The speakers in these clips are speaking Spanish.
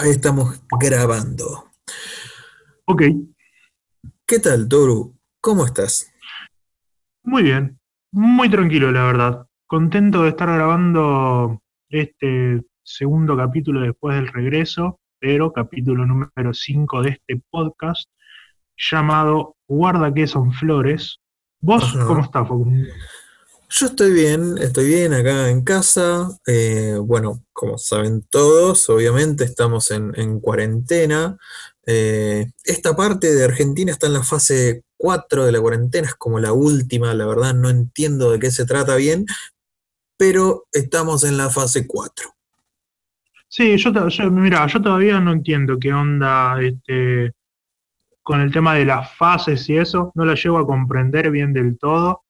Ahí estamos grabando. Ok, ¿Qué tal, Toru? ¿Cómo estás? muy bien. Muy tranquilo, la verdad. Contento de estar grabando este segundo capítulo después del regreso, pero capítulo número 5 de este podcast llamado Guarda que son flores. ¿Vos Ajá. cómo estás, Facundo? Yo estoy bien, estoy bien acá en casa. Eh, bueno, como saben todos, obviamente estamos en, en cuarentena. Eh, esta parte de Argentina está en la fase 4 de la cuarentena, es como la última, la verdad no entiendo de qué se trata bien, pero estamos en la fase 4. Sí, yo, yo- mira, yo todavía no entiendo qué onda este, con el tema de las fases y eso, no la llego a comprender bien del todo.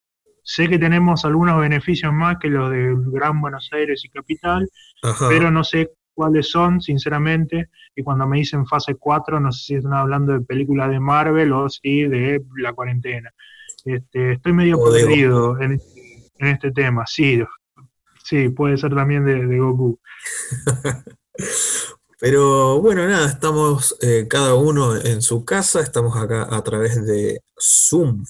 Sé que tenemos algunos beneficios más que los del Gran Buenos Aires y Capital, Ajá. pero no sé cuáles son, sinceramente. Y cuando me dicen fase 4, no sé si están hablando de películas de Marvel o si de la cuarentena. Este, estoy medio O de perdido en, en este tema, sí, sí, puede ser también de, de Goku. Pero bueno, nada, estamos eh, cada uno en su casa, estamos acá a través de Zoom,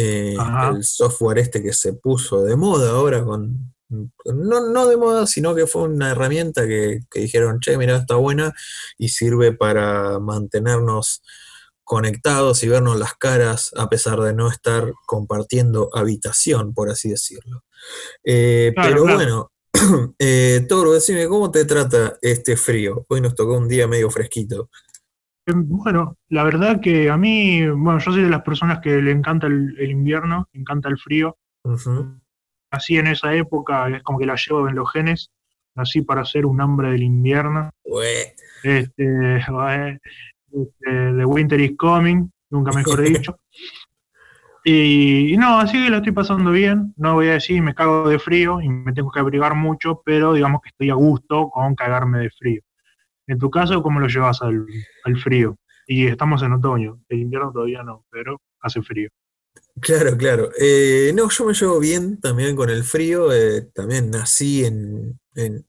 eh, el software este que se puso de moda ahora con, no, no de moda, sino que fue una herramienta que, que dijeron, che, mira, está buena y sirve para mantenernos conectados y vernos las caras a pesar de no estar compartiendo habitación, por así decirlo. Eh, Claro, pero claro. bueno, eh, Toro, decime, ¿cómo te trata este frío? Hoy nos tocó un día medio fresquito. Eh, Bueno, la verdad que a mí, bueno, yo soy de las personas que le encanta el, el invierno, le encanta el frío. Nací en esa época, es como que la llevo en los genes. Nací para ser un hombre del invierno. Ue. Este, este, The Winter is Coming, nunca mejor dicho. Y, y no, así que lo estoy pasando bien. No voy a decir me cago de frío y me tengo que abrigar mucho, pero digamos que estoy a gusto con cagarme de frío. En tu caso, ¿cómo lo llevas al, al frío? Y estamos en otoño, el invierno todavía no, pero hace frío. Claro, claro. Eh, no, yo me llevo bien también con el frío. eh, también nací en, en-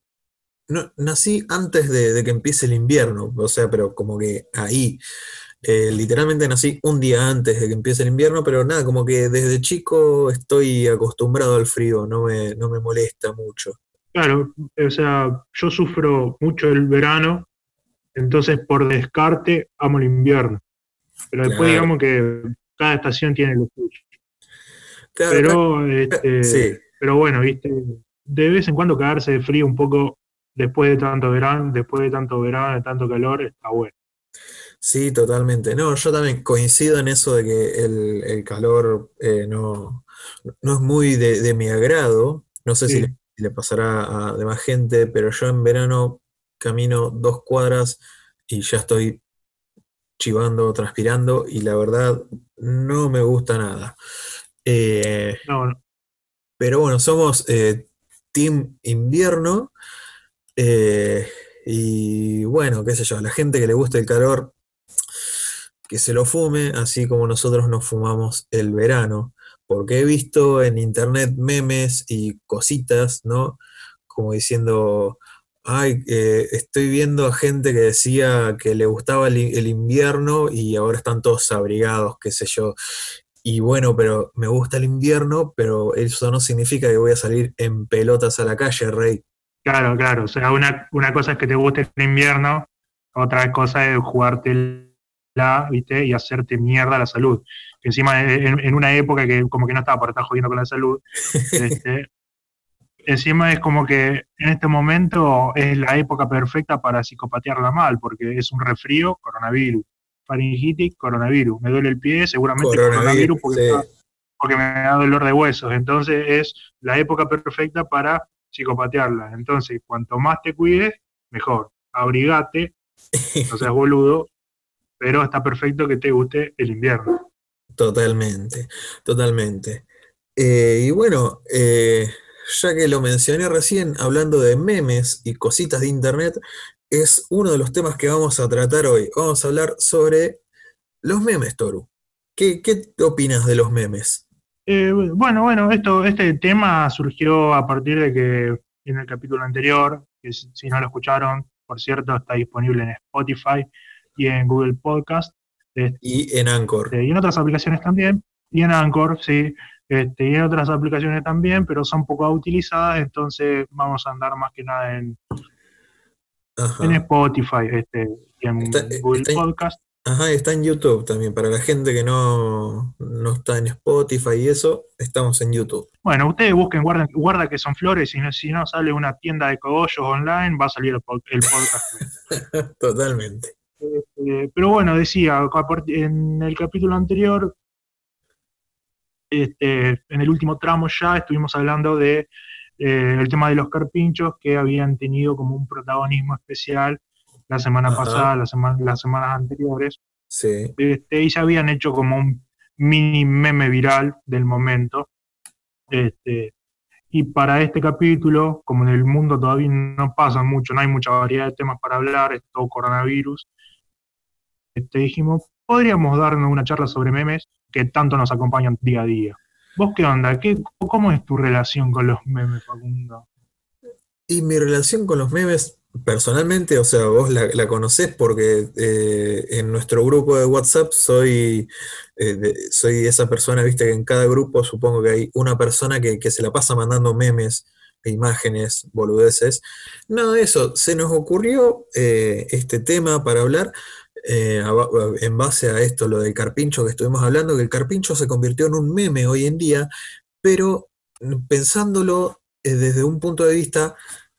no, nací antes de, de que empiece el invierno, o sea, pero como que ahí. eh, literalmente nací un día antes de que empiece el invierno, pero nada, como que desde chico estoy acostumbrado al frío, no me, no me molesta mucho. Claro, o sea, yo sufro mucho el verano, entonces por descarte amo el invierno. Pero después Claro. digamos que cada estación tiene lo suyo. Claro, Pero, este, sí. pero bueno, viste, de vez en cuando cagarse de frío un poco después de tanto verano, después de tanto verano, de tanto calor, está bueno. Sí, totalmente. No, yo también coincido en eso de que el, el calor eh, no, no es muy de, de mi agrado. No sé si le, si le pasará a demás gente, pero yo en verano camino dos cuadras y ya estoy chivando, transpirando y la verdad no me gusta nada. Eh, no, no, pero bueno, somos eh, Team Invierno eh, y bueno, qué sé yo, a la gente que le gusta el calor que se lo fume, así como nosotros nos fumamos el verano, porque he visto en internet memes y cositas, ¿no? Como diciendo, ay, eh, estoy viendo a gente que decía que le gustaba el, el invierno y ahora están todos abrigados, qué sé yo. Y bueno, pero me gusta el invierno, pero eso no significa que voy a salir en pelotas a la calle, Rey. claro, claro. O sea, una, una cosa es que te guste el invierno, otra cosa es jugártela, viste, y hacerte mierda la salud. Encima en, en una época que como que no estaba para estar jodiendo con la salud, este, encima es como que en este momento es la época perfecta para psicopatearla mal, porque es un resfrío, coronavirus. Faringitis, coronavirus. Me duele el pie, seguramente Coronavirus, coronavirus porque, sí. está- porque me da dolor de huesos. Entonces es la época perfecta para psicopatearla. Entonces, cuanto más te cuides, mejor. Abrigate, no seas boludo, pero está perfecto que te guste el invierno. Totalmente, totalmente. Eh, y bueno, eh, ya que lo mencioné recién, hablando de memes y cositas de internet, es uno de los temas que vamos a tratar hoy. Vamos a hablar sobre los memes, Toru. ¿Qué, qué opinas de los memes? Eh, bueno, bueno, esto, este tema surgió a partir de que en el capítulo anterior, que si no lo escucharon, por cierto, está disponible en Spotify y en Google Podcast. Este, y en Anchor. y en otras aplicaciones también. Y en Anchor, sí. Este, y en otras aplicaciones también, pero son poco utilizadas, entonces vamos a andar más que nada en, en Spotify este, y en Google Podcast. Ajá, está en YouTube también. Para la gente que no, está en Spotify y eso, estamos en YouTube. Bueno, ustedes busquen, guarden, guarda que son flores, y si no sale una tienda de cogollos online, va a salir el, podcast. Totalmente. Este, pero bueno, decía, en el capítulo anterior, este, en el último tramo ya estuvimos hablando de eh, el tema de los carpinchos que habían tenido como un protagonismo especial la semana pasada, la las semanas anteriores. Sí. Este, y se habían hecho como un mini meme viral del momento. Este, y para este capítulo, como en el mundo todavía no pasa mucho, no hay mucha variedad de temas para hablar, es todo coronavirus, este, dijimos, podríamos darnos una charla sobre memes que tanto nos acompañan día a día. ¿Vos qué onda? ¿Qué, ¿Cómo es tu relación con los memes, Facundo? Y mi relación con los memes, personalmente, o sea, vos la, conocés porque eh, en nuestro grupo de WhatsApp soy, eh, soy esa persona, viste que en cada grupo supongo que hay una persona que, se la pasa mandando memes imágenes, boludeces. Nada de eso, se nos ocurrió eh, este tema para hablar eh, en base a esto, lo del carpincho que estuvimos hablando, que el carpincho se convirtió en un meme hoy en día, pero pensándolo eh, desde un punto de vista,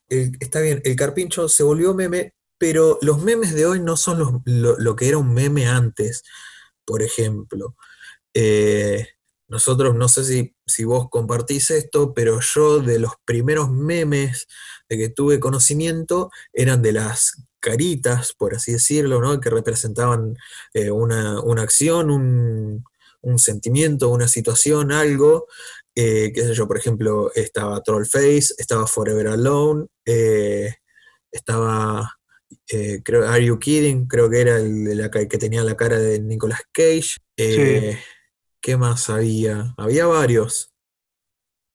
está bien, el carpincho se volvió meme, pero los memes de hoy no son lo, que era un meme antes, por ejemplo. Eh, nosotros, no sé si, si, vos compartís esto, pero yo de los primeros memes de que tuve conocimiento eran de las caritas, por así decirlo, ¿no? que representaban eh, una, acción, un, sentimiento, una situación, algo. Eh, qué sé yo, por ejemplo, estaba Trollface, estaba Forever Alone, eh, estaba, creo, Are You Kidding? Creo que era el, que tenía la cara de Nicolas Cage. ¿Qué más había? Había varios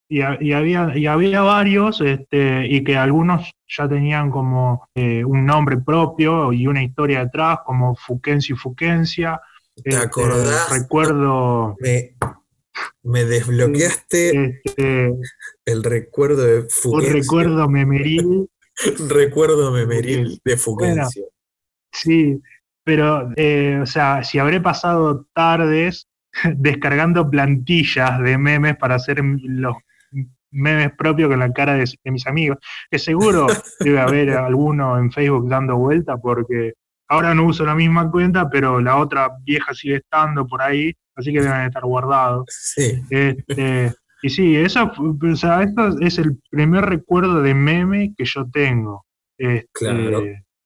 y, había, y había varios, este, y que algunos ya tenían como eh, un nombre propio y una historia detrás, como Fuquencio y Fuquencia. ¿Te este, acordás? Recuerdo. Me, desbloqueaste este, el recuerdo de Fuquencio. Un recuerdo memeril. recuerdo memeril de Fuquencio. sí, pero, eh, o sea, si habré pasado tardes descargando plantillas de memes para hacer los memes propios con la cara de, mis amigos, que seguro debe haber alguno en Facebook dando vuelta porque ahora no uso la misma cuenta, pero la otra vieja sigue estando por ahí, así que deben estar guardados. Sí. Este, y sí, eso, o sea, esto es el primer recuerdo de meme que yo tengo. Este, claro.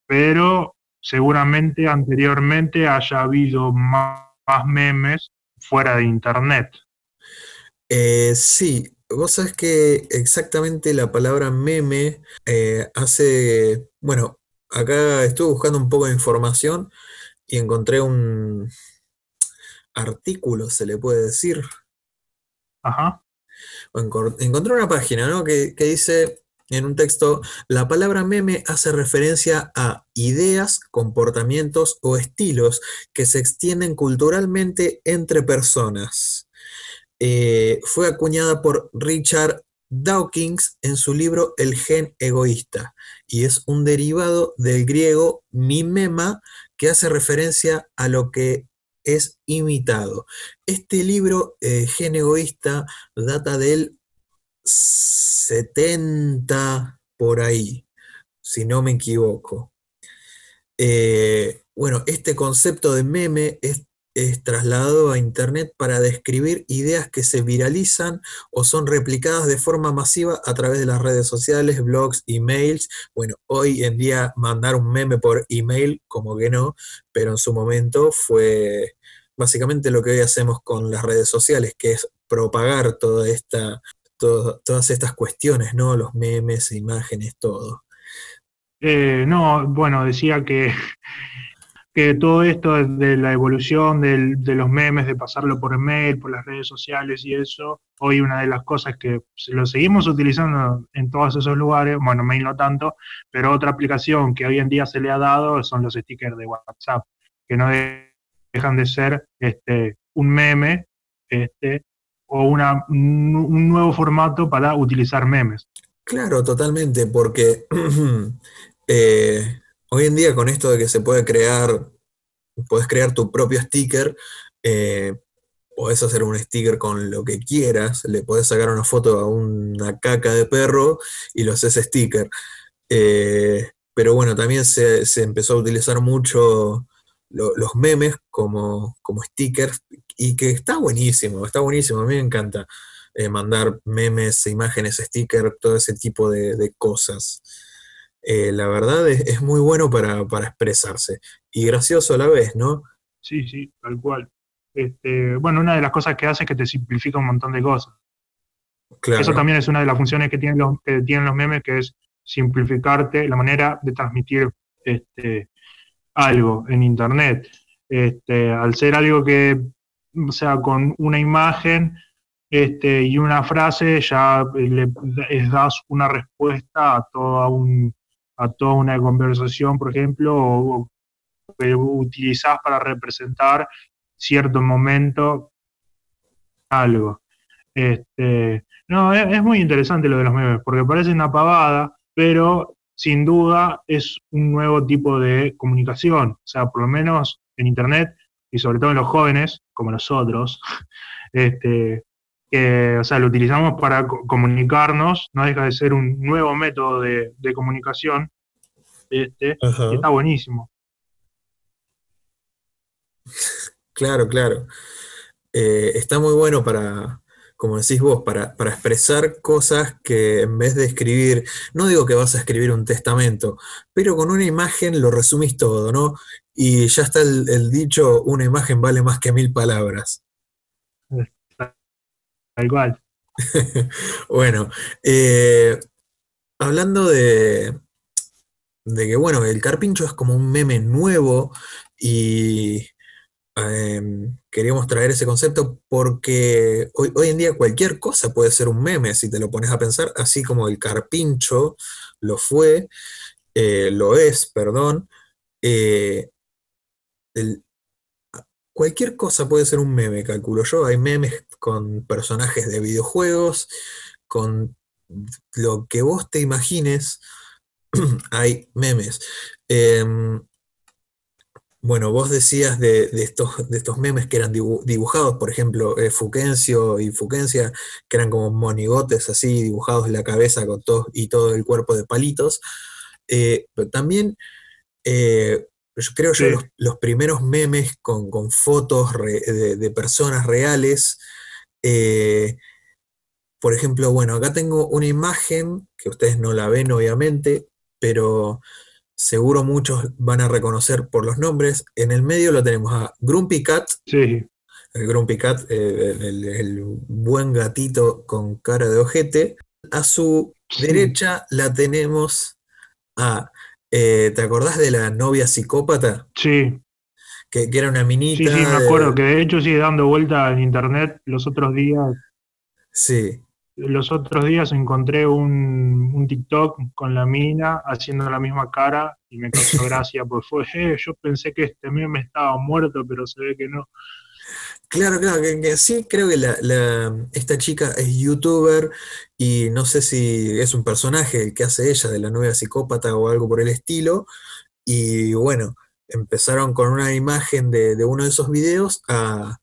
Pero seguramente anteriormente haya habido más, memes fuera de internet. Eh, sí, Vos sabés que exactamente la palabra meme eh, hace, bueno, acá estuve buscando un poco de información y encontré un artículo, se le puede decir. Ajá. Encontré una página, ¿no? Que, que dice en un texto, la palabra meme hace referencia a ideas, comportamientos o estilos que se extienden culturalmente entre personas. Eh, fue acuñada por Richard Dawkins en su libro El gen egoísta y es un derivado del griego mimema que hace referencia a lo que es imitado. Este libro, eh, Gen egoísta, data del 70 por ahí, si no me equivoco. Eh, bueno, este concepto de meme es es trasladado a Internet para describir ideas que se viralizan o son replicadas de forma masiva a través de las redes sociales, blogs, emails. Bueno, hoy en día mandar un meme por email, como que no, pero en su momento fue básicamente lo que hoy hacemos con las redes sociales, que es propagar toda esta, todas estas cuestiones, ¿no? Los memes, imágenes, todo. Eh, no, bueno, decía que que todo esto de la evolución de los memes, de pasarlo por email, por las redes sociales y eso, hoy una de las cosas que lo seguimos utilizando en todos esos lugares, bueno, mail no tanto, pero otra aplicación que hoy en día se le ha dado son los stickers de WhatsApp, que no dejan de ser este, un meme este, o una, un nuevo formato para utilizar memes. Claro, totalmente, porque eh, hoy en día con esto de que se puede crear, puedes crear tu propio sticker, eh, podés hacer un sticker con lo que quieras, le podés sacar una foto a una caca de perro y lo haces sticker. Eh, pero bueno, también se, empezó a utilizar mucho los memes como, como stickers y que está buenísimo, está buenísimo, a mí me encanta eh, mandar memes, imágenes, stickers, todo ese tipo de cosas. Eh, la verdad es, muy bueno para, expresarse y gracioso a la vez, ¿no? Sí, sí, tal cual. Este, bueno, una de las cosas que hace es que te simplifica un montón de cosas. Eso también es una de las funciones que tienen los, que tienen los memes, que es simplificarte la manera de transmitir este, algo en Internet. Este, al ser algo que, o sea, con una imagen este, y una frase ya le das una respuesta a toda un, a toda una conversación, por ejemplo, o, que utilizás para representar cierto momento algo. Este, no, es, muy interesante lo de los memes, porque parece una pavada, pero sin duda es un nuevo tipo de comunicación. O sea, por lo menos en Internet, y sobre todo en los jóvenes, como nosotros, este, o sea, lo utilizamos para comunicarnos, no deja de ser un nuevo método de, comunicación, este, está buenísimo. Claro, claro. Eh, está muy bueno para, como decís vos, para, expresar cosas que en vez de escribir, no digo que vas a escribir un testamento, pero con una imagen lo resumís todo, ¿no? Y ya está el dicho, una imagen vale más que mil palabras. Igual. bueno, eh, hablando de, de que, bueno, el carpincho es como un meme nuevo y em, queríamos traer ese concepto porque hoy, en día cualquier cosa puede ser un meme si te lo pones a pensar, así como el carpincho lo fue, eh, lo es, perdón. Eh, cualquier cosa puede ser un meme, calculo yo. Hay memes con personajes de videojuegos, con lo que vos te imagines, hay memes. Em, bueno, vos decías de, estos, de, estos, memes que eran dibujados, por ejemplo, eh, Fuquencio y Fuquencia, que eran como monigotes así, dibujados en la cabeza con todo, y todo el cuerpo de palitos. Eh, pero también, eh, yo creo yo, los, primeros memes con, fotos de, personas reales, eh, por ejemplo, bueno, acá tengo una imagen que ustedes no la ven obviamente, pero seguro muchos van a reconocer por los nombres. En el medio lo tenemos a Grumpy Cat. Sí. El Grumpy Cat, eh, el, buen gatito con cara de ojete. A su derecha la tenemos a. Eh, ¿Te acordás de la novia psicópata? Sí que, era una minita. Sí, sí, me acuerdo, que de hecho sigue dando vuelta en internet los otros días. Sí. Los otros días encontré un, un TikTok con la mina haciendo la misma cara y me causó gracia, porque fue, eh, yo pensé que este meme estaba muerto, pero se ve que no. Claro, claro, que, sí, creo que la, esta chica es youtuber y no sé si es un personaje el que hace ella de la nueva psicópata o algo por el estilo. Y bueno, empezaron con una imagen de, uno de esos videos a,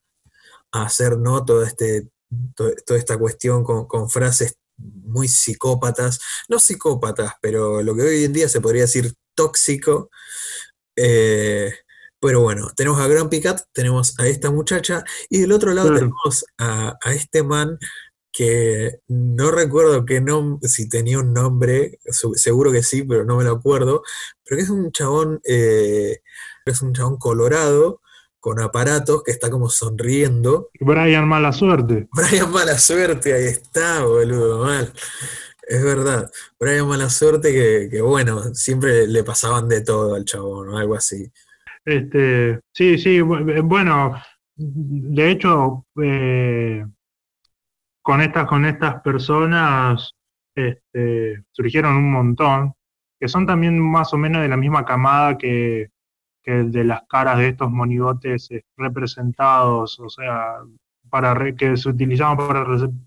hacer ¿no? Todo este, toda esta cuestión con, frases muy psicópatas, no psicópatas, pero lo que hoy en día se podría decir tóxico. Eh, pero bueno, tenemos a Grumpy Cat, tenemos a esta muchacha, y del otro lado tenemos a, este man que no recuerdo qué si tenía un nombre, seguro que sí, pero no me lo acuerdo, pero que es un chabón, eh, es un chabón colorado, con aparatos, que está como sonriendo. Brian Mala Suerte. Brian Mala Suerte, ahí está, boludo, mal. Es verdad. Brian Mala Suerte que, bueno, siempre le pasaban de todo al chabón, o algo así. Este, sí, sí, bueno, de hecho, eh, con estas, con estas personas este, surgieron un montón, que son también más o menos de la misma camada que, que de las caras de estos monigotes eh, representados, o sea, para que se utilizaban para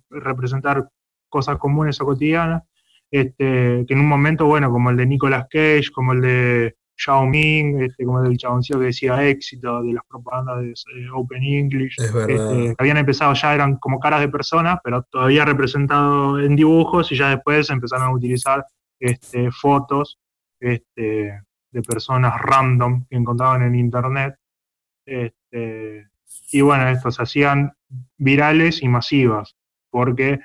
representar cosas comunes o cotidianas, este, que en un momento, bueno, como el de Nicolas Cage, como el de Xiao Ming, este, como el del chaboncillo que decía éxito, de las propagandas de eh, Open English, este, habían empezado ya, eran como caras de personas, pero todavía representado en dibujos y ya después empezaron a utilizar este, fotos este, de personas random que encontraban en internet. Este, y bueno, estos se hacían virales y masivas, porque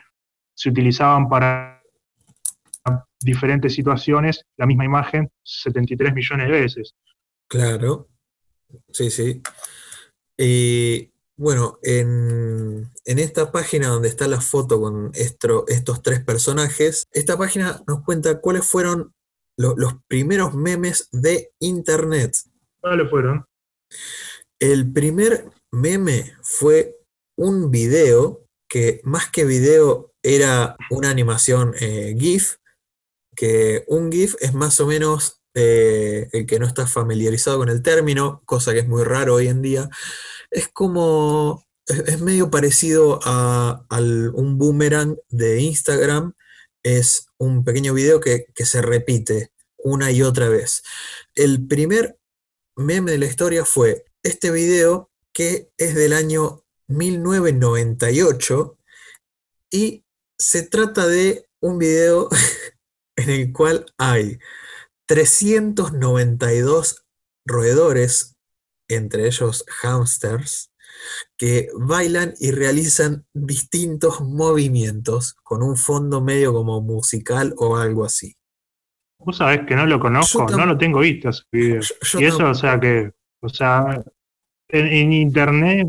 se utilizaban para diferentes situaciones la misma imagen 73 millones de veces. Claro, sí, sí. Y bueno, en, esta página donde está la foto con estos tres personajes, esta página nos cuenta cuáles fueron los primeros memes de Internet. ¿Cuáles fueron? El primer meme fue un video que más que video era una animación eh, GIF, que un GIF es más o menos, eh, el que no está familiarizado con el término, cosa que es muy raro hoy en día, es como, es, medio parecido a, un boomerang de Instagram, es un pequeño video que, que se repite una y otra vez. El primer meme de la historia fue este video que es del año 1998 y se trata de un video en el cual hay 392 roedores, entre ellos hamsters, que bailan y realizan distintos movimientos con un fondo medio como musical o algo así. Vos sabés que no lo conozco, no lo tengo visto ese video. y eso, o sea que, o sea, en, internet,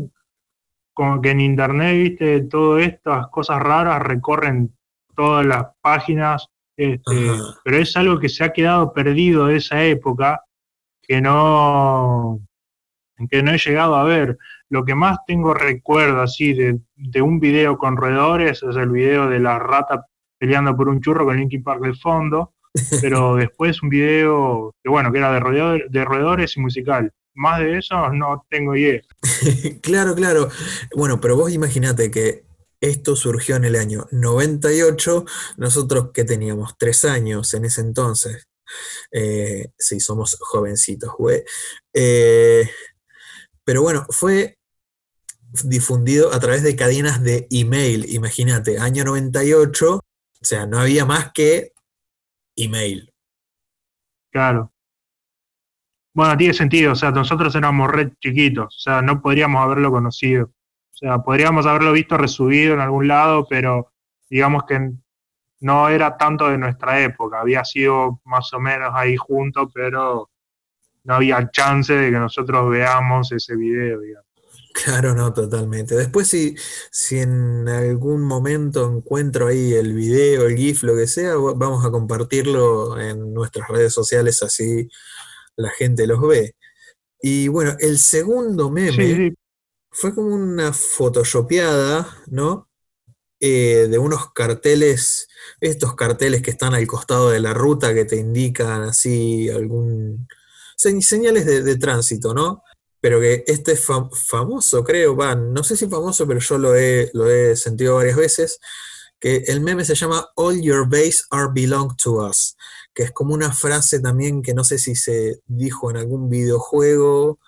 como que en internet, viste, todas estas cosas raras recorren todas las páginas este, pero es algo que se ha quedado perdido de esa época que no, que no he llegado a ver. Lo que más tengo recuerdo así de, un video con roedores es el video de la rata peleando por un churro con Linkin Park de fondo, pero después un video que bueno, que era de, roedores, de roedores y musical. Más de eso no tengo idea. claro, claro. Bueno, pero vos imaginate que esto surgió en el año 98, nosotros que teníamos tres años en ese entonces, eh, sí, somos jovencitos, güey. Eh, pero bueno, fue difundido a través de cadenas de email, imagínate, año 98, o sea, no había más que email. Claro. Bueno, tiene sentido, o sea, nosotros éramos red chiquitos, o sea, no podríamos haberlo conocido. O sea, podríamos haberlo visto resubido en algún lado, pero digamos que no era tanto de nuestra época. Había sido más o menos ahí junto, pero no había chance de que nosotros veamos ese video, digamos. Claro, no, totalmente. Después si, si en algún momento encuentro ahí el video, el GIF, lo que sea, vamos a compartirlo en nuestras redes sociales, así la gente los ve. Y bueno, el segundo meme fue como una photoshopeada, ¿no? Eh, de unos carteles, estos carteles que están al costado de la ruta que te indican así algún... señales de, tránsito, ¿no? Pero que este es famoso, creo, van, no sé si famoso, pero yo lo he, lo he sentido varias veces, que el meme se llama All your base are belong to us, que es como una frase también que no sé si se dijo en algún videojuego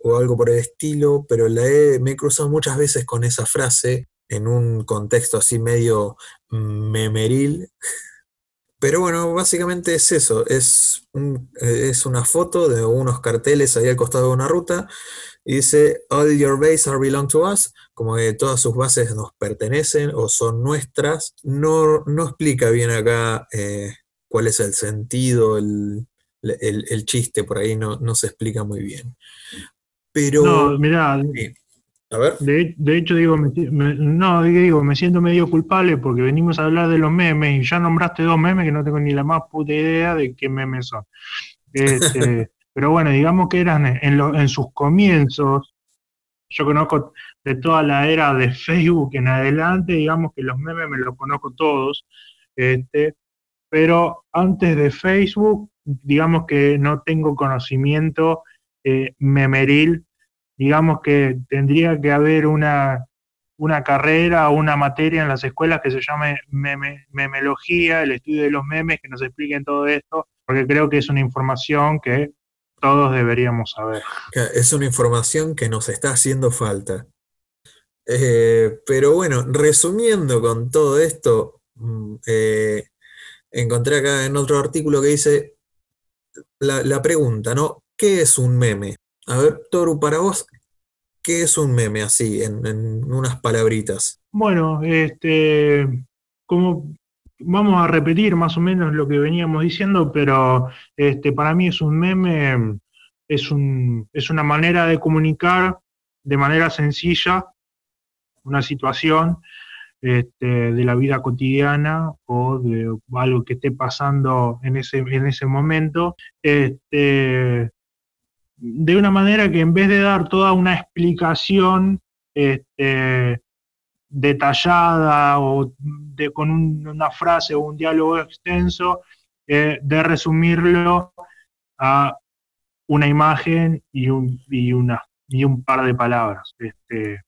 o algo por el estilo, pero la me he cruzado muchas veces con esa frase en un contexto así medio memeril. Pero bueno, básicamente es eso, es, es una foto de unos carteles ahí al costado de una ruta y dice, All your bases are belong to us, como que todas sus bases nos pertenecen o son nuestras. No, no explica bien acá eh, cuál es el sentido, el, chiste, por ahí no, no se explica muy bien. Pero. No, mirá. A ver. De, hecho, digo, me, no, digo, me siento medio culpable porque venimos a hablar de los memes y ya nombraste dos memes que no tengo ni la más puta idea de qué memes son. Este, pero bueno, digamos que eran en, en sus comienzos, yo conozco de toda la era de Facebook en adelante, digamos que los memes me los conozco todos, este, pero antes de Facebook, digamos que no tengo conocimiento eh, memeril, digamos que tendría que haber una, una carrera o una materia en las escuelas que se llame memelogía, el estudio de los memes, que nos expliquen todo esto, porque creo que es una información que todos deberíamos saber. Es una información que nos está haciendo falta. Eh, pero bueno, resumiendo con todo esto, mm, eh, encontré acá en otro artículo que dice la, pregunta, ¿no? ¿Qué es un meme? A ver, Toru, para vos, ¿qué es un meme así, en, unas palabritas? Bueno, este, como vamos a repetir más o menos lo que veníamos diciendo, pero este, para mí es un meme, es, un, es una manera de comunicar de manera sencilla una situación este, de la vida cotidiana o de algo que esté pasando en ese, en ese momento, este, de una manera que en vez de dar toda una explicación este, detallada o con una frase o un diálogo extenso, eh, de resumirlo a una imagen y un, y un par de palabras. Este,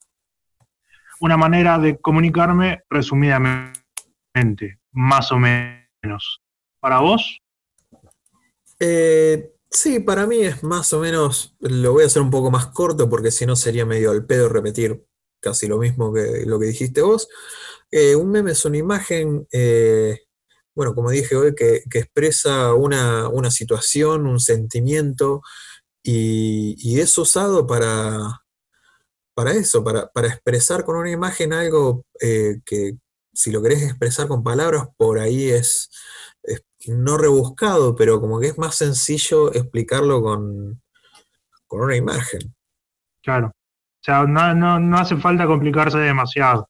una manera de comunicarme resumidamente, más o menos. ¿Para vos? Eh, sí, para mí es más o menos, lo voy a hacer un poco más corto porque si no sería medio al pedo repetir casi lo mismo que lo que dijiste vos. Eh, un meme es una imagen, eh, bueno, como dije hoy, que, expresa una, situación, un sentimiento y es usado para, para eso, para, expresar con una imagen algo eh, que si lo querés expresar con palabras, por ahí es, no rebuscado, pero como que es más sencillo explicarlo con, con una imagen. Claro. O sea, no, hace falta complicarse demasiado.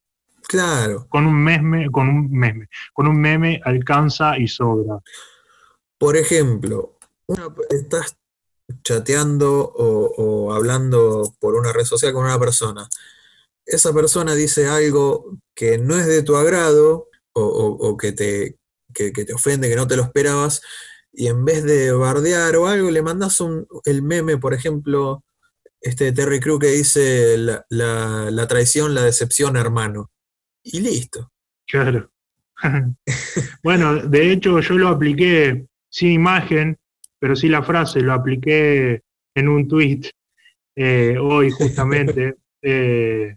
Claro. Con un meme, con un meme, con un meme alcanza y sobra. Por ejemplo, estás chateando o, hablando por una red social con una persona, esa persona dice algo que no es de tu agrado o, que, te, te ofende, que no te lo esperabas, y en vez de bardear o algo, le mandas un, el meme, por ejemplo, este de Terry Crew que dice la, la traición, la decepción, hermano. Y listo. Claro. bueno, de hecho yo lo apliqué sin imagen pero sí la frase, lo apliqué en un tweet eh, hoy justamente, eh,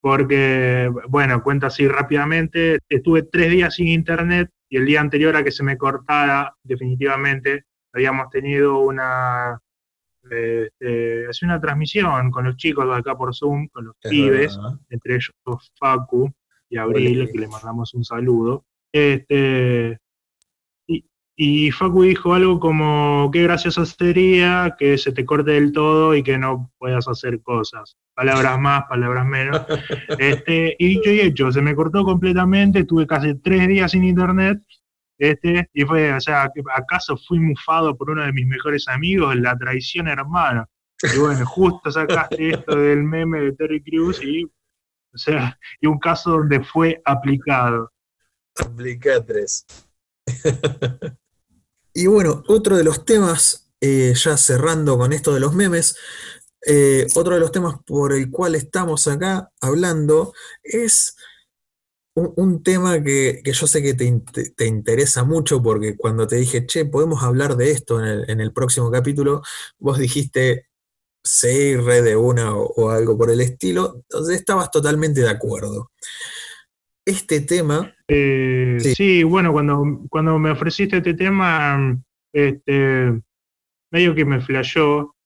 porque, bueno, cuento así rápidamente, estuve tres días sin internet y el día anterior a que se me cortara definitivamente, habíamos tenido una, este, una transmisión con los chicos de acá por Zoom, con los pibes, entre ellos Facu y Abril, que le mandamos un saludo. Este, y Facu dijo algo como, qué gracioso sería que se te corte del todo y que no puedas hacer cosas. Palabras más, palabras menos. Este, y dicho y hecho, se me cortó completamente, tuve casi tres días sin internet. Este, y fue, o sea, ¿acaso fui mufado por uno de mis mejores amigos? La traición hermana. Y bueno, justo sacaste esto del meme de Terry Crews y, o sea, y un caso donde fue aplicado. Aplicatres. Y bueno, otro de los temas, eh, ya cerrando con esto de los memes, eh, otro de los temas por el cual estamos acá hablando es un, tema que, yo sé que te, interesa mucho porque cuando te dije, che, podemos hablar de esto en el, próximo capítulo, vos dijiste, sí, re de una o, algo por el estilo, entonces estabas totalmente de acuerdo. Este tema eh, sí. bueno, cuando, cuando me ofreciste este tema, este, medio que me flashó,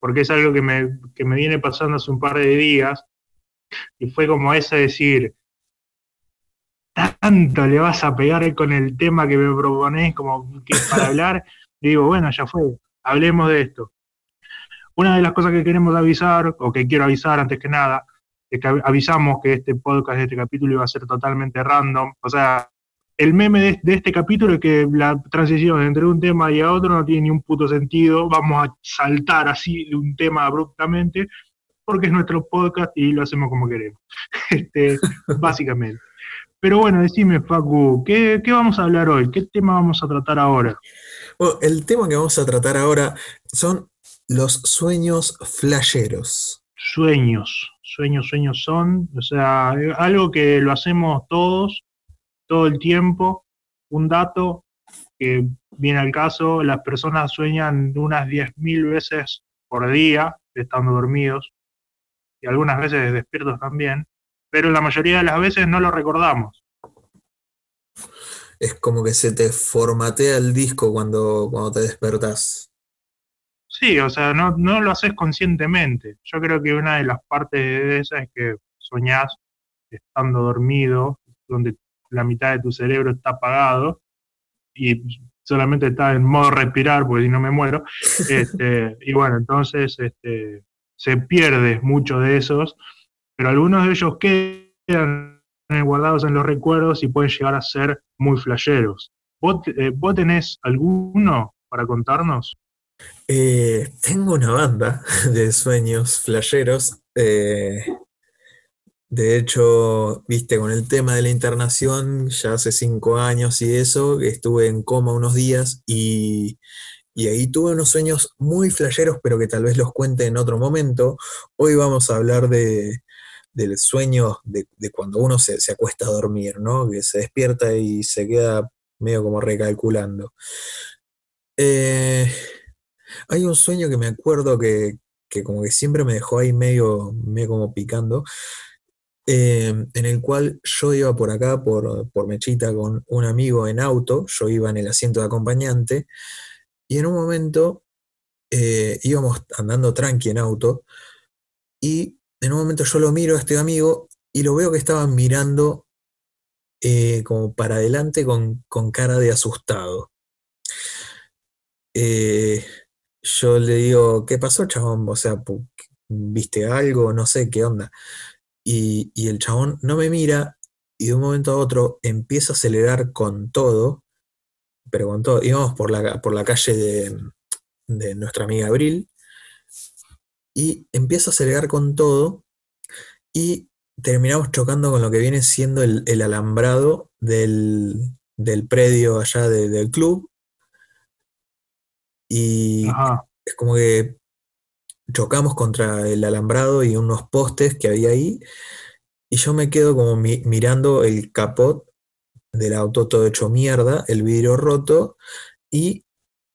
porque es algo que me, que me viene pasando hace un par de días, y fue como ese decir, tanto le vas a pegar con el tema que me proponés como que para hablar, y digo, bueno, ya fue, hablemos de esto. Una de las cosas que queremos avisar, o que quiero avisar antes que nada, que avisamos que este podcast, este capítulo iba a ser totalmente random, o sea, el meme de, de, este capítulo es que la transición entre un tema y a otro no tiene ni un puto sentido. Vamos a saltar así de un tema abruptamente porque es nuestro podcast y lo hacemos como queremos. Este, básicamente. Pero bueno, decime, Facu, ¿qué, ¿qué, vamos a hablar hoy? ¿Qué tema vamos a tratar ahora? Bueno, el tema que vamos a tratar ahora son los sueños flasheros. Sueños, sueños, sueños son, o sea, algo que lo hacemos todos, todo el tiempo. Un dato que viene al caso, las personas sueñan unas 10.000 veces por día estando dormidos y algunas veces despiertos también, pero la mayoría de las veces no lo recordamos. Es como que se te formatea el disco cuando, cuando te despertás. Sí, o sea, no, no lo haces conscientemente. Yo creo que una de las partes de esa es que soñás estando dormido, donde la mitad de tu cerebro está apagado y solamente está en modo respirar, porque si no me muero. Este, y bueno, entonces este, se pierde mucho de esos, pero algunos de ellos quedan guardados en los recuerdos y pueden llegar a ser muy flasheros. ¿Vos, eh, ¿vos tenés alguno para contarnos? Eh, tengo una banda de sueños flasheros. Eh, de hecho, viste, con el tema de la internación, ya hace cinco años y eso, estuve en coma unos días y, ahí tuve unos sueños muy flasheros, pero que tal vez los cuente en otro momento. Hoy vamos a hablar de, del sueño de, de cuando uno se, se, acuesta a dormir, ¿no? Que se despierta y se queda medio como recalculando. Eh, hay un sueño que me acuerdo que, que, como que siempre me dejó ahí medio, medio como picando, eh, en el cual yo iba por acá, por, por Mechita, con un amigo en auto, yo iba en el asiento de acompañante, y en un momento eh, íbamos andando tranqui en auto y en un momento yo lo miro a este amigo y lo veo que estaba mirando eh, como para adelante con, con, cara de asustado. Eh, yo le digo, ¿qué pasó, chabón? O sea, ¿viste algo? No sé qué onda. Y, y el chabón no me mira y de un momento a otro empieza a acelerar con todo pero con todo, íbamos por la, por la calle de, de nuestra amiga Abril y empieza a acelerar con todo y terminamos chocando con lo que viene siendo el, alambrado del, del, predio allá de, del club. Y Ajá. es como que chocamos contra el alambrado y unos postes que había ahí. Y yo me quedo como mi, mirando el capot del auto todo hecho mierda, el vidrio roto, y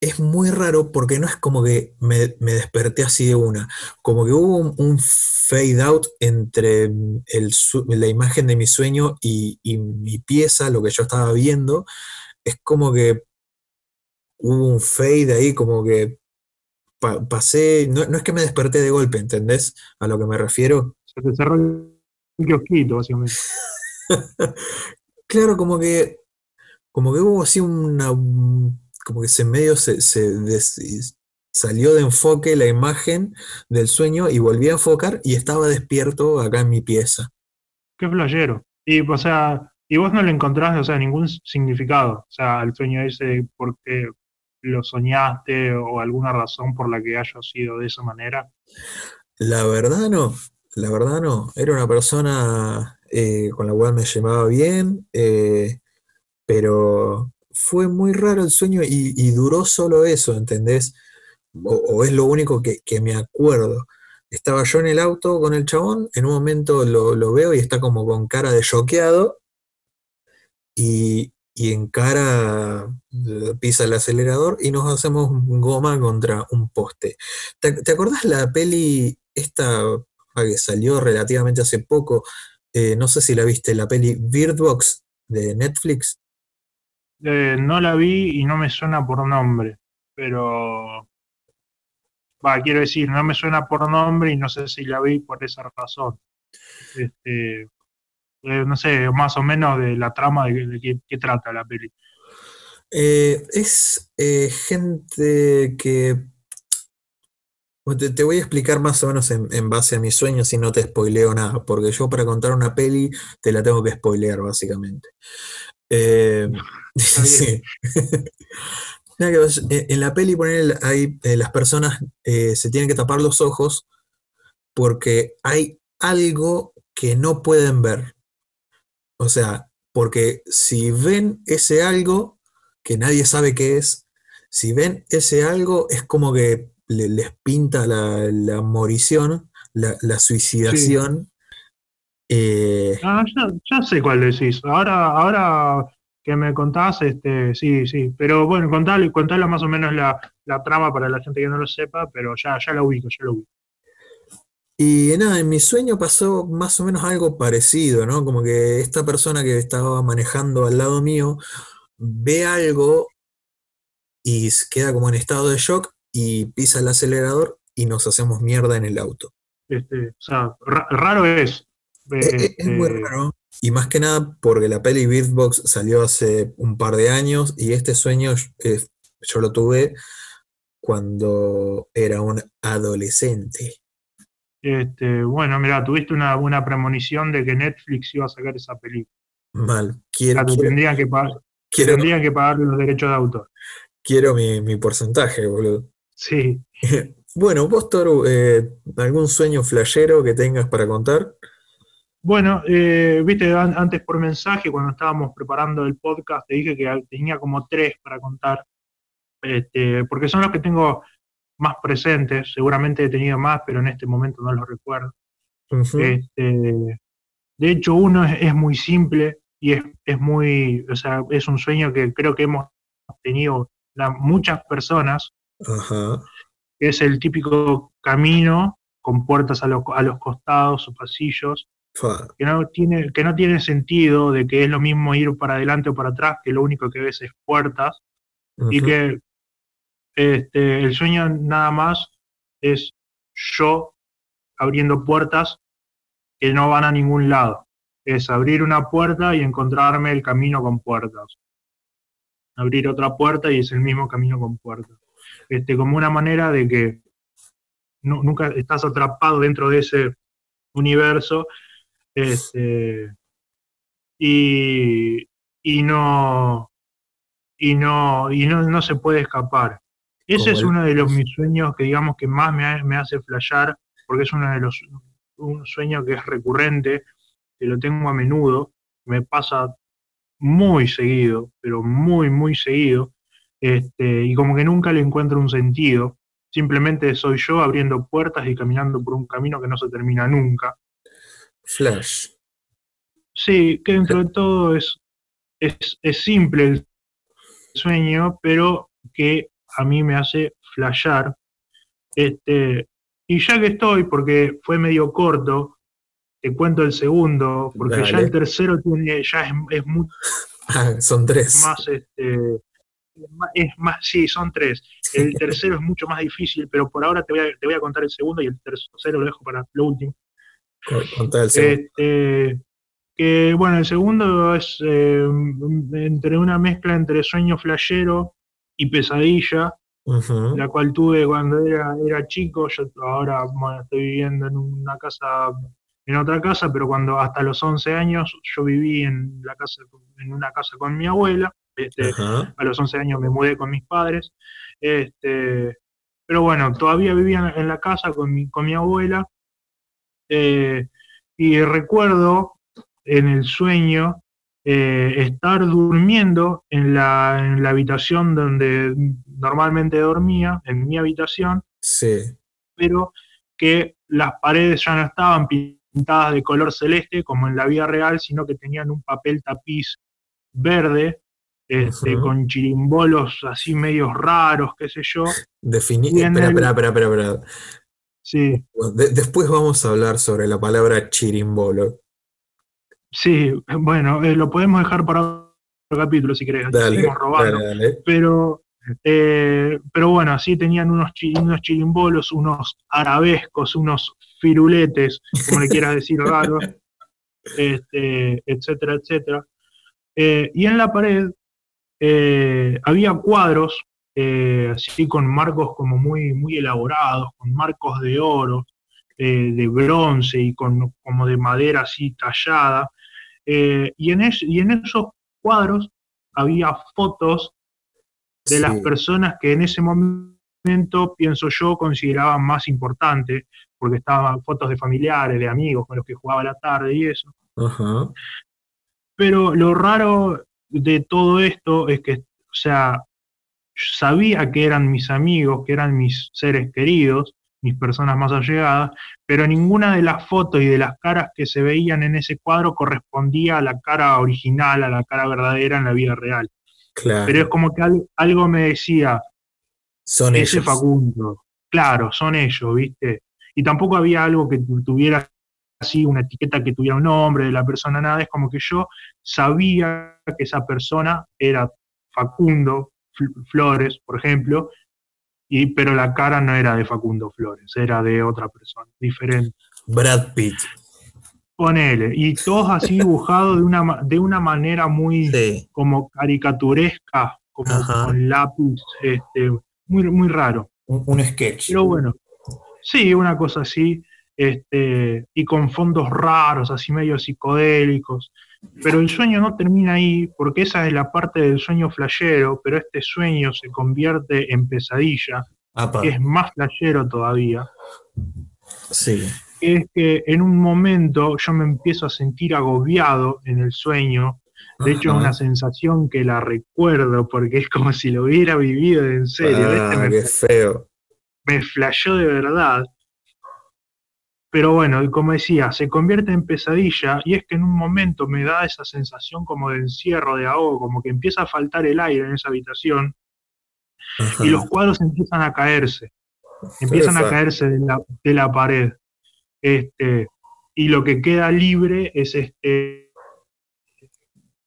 es muy raro porque no es como que me, me desperté así de una, como que hubo un, un fade out entre el, la imagen de mi sueño y, y, mi pieza, lo que yo estaba viendo, es como que hubo un fade ahí, como que pa pasé, no, no, es que me desperté de golpe, ¿entendés? A lo que me refiero. Se te cerró el kiosquito, básicamente. Claro, como que, como que hubo así una, como que se medio se, se des, salió de enfoque la imagen del sueño y volví a enfocar y estaba despierto acá en mi pieza. Qué playero. Y, o sea, y vos no le encontrás, o sea, ningún significado, o sea, al sueño ese, porque lo soñaste o alguna razón por la que haya sido de esa manera. La verdad no, la verdad no. Era una persona eh, con la cual me llevaba bien, eh, pero fue muy raro el sueño y, duró solo eso, ¿entendés? O, o es lo único que, que, me acuerdo. Estaba yo en el auto con el chabón, en un momento lo, lo veo y está como con cara de choqueado y, y en cara eh, pisa el acelerador y nos hacemos goma contra un poste. ¿Te, te acordás la peli esta que salió relativamente hace poco, eh, no sé si la viste, la peli Bird Box de Netflix. Eh, no la vi y no me suena por nombre, pero va, quiero decir, no me suena por nombre y no sé si la vi por esa razón. Este, eh, no sé, más o menos de la trama de, de qué, qué, trata la peli. Eh, es eh, gente que te, te, voy a explicar más o menos en, en, base a mis sueños y no te spoileo nada, porque yo para contar una peli te la tengo que spoilear básicamente. Sí. en la peli poner hay, las personas se tienen que tapar los ojos porque hay algo que no pueden ver. O sea, porque si ven ese algo que nadie sabe qué es, si ven ese algo es como que les pinta la, morición, la, suicidación. Ah, ya, sé cuál decís. Ahora, ahora que me contás, este, sí, sí. Pero bueno, contale, contale más o menos la, trama para la gente que no lo sepa, pero ya, ya lo ubico, ya lo ubico. Y nada, en mi sueño pasó más o menos algo parecido, ¿no? Como que esta persona que estaba manejando al lado mío ve algo y queda como en estado de shock y pisa el acelerador y nos hacemos mierda en el auto. Este, o sea, raro es. Es, muy este, raro. Y más que nada porque la peli Beatbox salió hace un par de años y este sueño eh, yo lo tuve cuando era un adolescente. Este, bueno, mira, tuviste una, buena premonición de que Netflix iba a sacar esa película. Mal. Quiero, tendrían, que pagar, tendrían que pagarle los derechos de autor. Quiero mi, porcentaje, boludo. Sí. bueno, vos, Toru, eh, ¿algún sueño flashero que tengas para contar? Bueno, eh, viste, antes por mensaje, cuando estábamos preparando el podcast, te dije que tenía como tres para contar, este, porque son los que tengo más presentes, seguramente he tenido más, pero en este momento no los recuerdo. este, de hecho, uno es, muy simple y es, muy, o sea, es un sueño que creo que hemos tenido muchas personas, es el típico camino con puertas a, a los costados o pasillos, que no, tiene, que no tiene sentido de que es lo mismo ir para adelante o para atrás, que lo único que ves es puertas, y que este, el sueño nada más es yo abriendo puertas que no van a ningún lado. Es abrir una puerta y encontrarme el camino con puertas. Abrir otra puerta y es el mismo camino con puertas. Este, como una manera de que nunca estás atrapado dentro de ese universo este, y, y no y no y no, no se puede escapar ese es uno de los mis sueños que digamos que más me, hace flashear, porque es uno de los un sueño que es recurrente, que lo tengo a menudo, me pasa muy seguido, pero muy, muy seguido, este, y como que nunca le encuentro un sentido, simplemente soy yo abriendo puertas y caminando por un camino que no se termina nunca. Flash. Sí, que dentro de todo es, es, es simple el sueño, pero que a mí me hace flashear. Este, y ya que estoy, porque fue medio corto, te cuento el segundo, porque ya el tercero tiene, ya es, es mucho son tres. Más, este, es más, sí, son tres. El tercero es mucho más difícil, pero por ahora te voy a, te voy a contar el segundo y el tercero lo dejo para lo último. Contar el segundo. Este, que bueno, el segundo es eh, entre una mezcla entre sueño flashero y Pesadilla, la cual tuve cuando era, era chico. Yo ahora estoy viviendo en una casa, en otra casa, pero cuando hasta los 11 años yo viví en, la casa, en una casa con mi abuela. Este, a los 11 años me mudé con mis padres. Este, pero bueno, todavía vivía en la casa con mi, con mi abuela. Eh, y recuerdo en el sueño eh, estar durmiendo en la, en la, habitación donde normalmente dormía, en mi habitación, sí. pero que las paredes ya no estaban pintadas de color celeste como en la vida real, sino que tenían un papel tapiz verde, este, con chirimbolos así medios raros, qué sé yo. Defini espera, espera, espera, espera, Sí. después vamos a hablar sobre la palabra chirimbolo. Sí, bueno, eh, lo podemos dejar para otro capítulo si querés, seguimos robando. Pero, eh, pero bueno, así tenían unos, unos chirimbolos, unos arabescos, unos firuletes, como le quieras decir, raros, este, etcétera, etcétera. Eh, y en la pared había cuadros, así con marcos como muy, muy elaborados, con marcos de oro, de bronce y con, como de madera así tallada, eh, y, en y en esos cuadros había fotos de las personas que en ese momento, pienso yo, consideraban más importante, porque estaban fotos de familiares, de amigos con los que jugaba la tarde y eso. Ajá. Pero lo raro de todo esto es que, o sea, sabía que eran mis amigos, que eran mis seres queridos, mis personas más allegadas, pero ninguna de las fotos y de las caras que se veían en ese cuadro correspondía a la cara original, a la cara verdadera en la vida real. Claro. Pero es como que al- algo me decía, Son ese ellos. Facundo, claro, son ellos, ¿viste? Y tampoco había algo que tu- tuviera así una etiqueta que tuviera un nombre de la persona, nada, es como que yo sabía que esa persona era Facundo Fl- Flores, por ejemplo, y, pero la cara no era de Facundo Flores, era de otra persona, diferente. Brad Pitt. Ponele, y todos así dibujados de una, de una manera muy Sí. como caricaturesca, como Ajá. con lápiz, este, muy, muy raro. Un, un sketch. Pero bueno, sí, una cosa así, este, y con fondos raros, así medio psicodélicos. Pero el sueño no termina ahí, porque esa es la parte del sueño flashero, pero este sueño se convierte en pesadilla, Apa. que es más flashero todavía. Sí. que es que en un momento yo me empiezo a sentir agobiado en el sueño. De hecho, es una sensación que la recuerdo porque es como si lo hubiera vivido en serio. Ah, Este me qué feo. me flashó de verdad. Pero bueno, y como decía, se convierte en pesadilla y es que en un momento me da esa sensación como de encierro, de ahogo, como que empieza a faltar el aire en esa habitación Ajá. y los cuadros empiezan a caerse, empiezan a caerse de la, de la pared. Este, y lo que queda libre es este,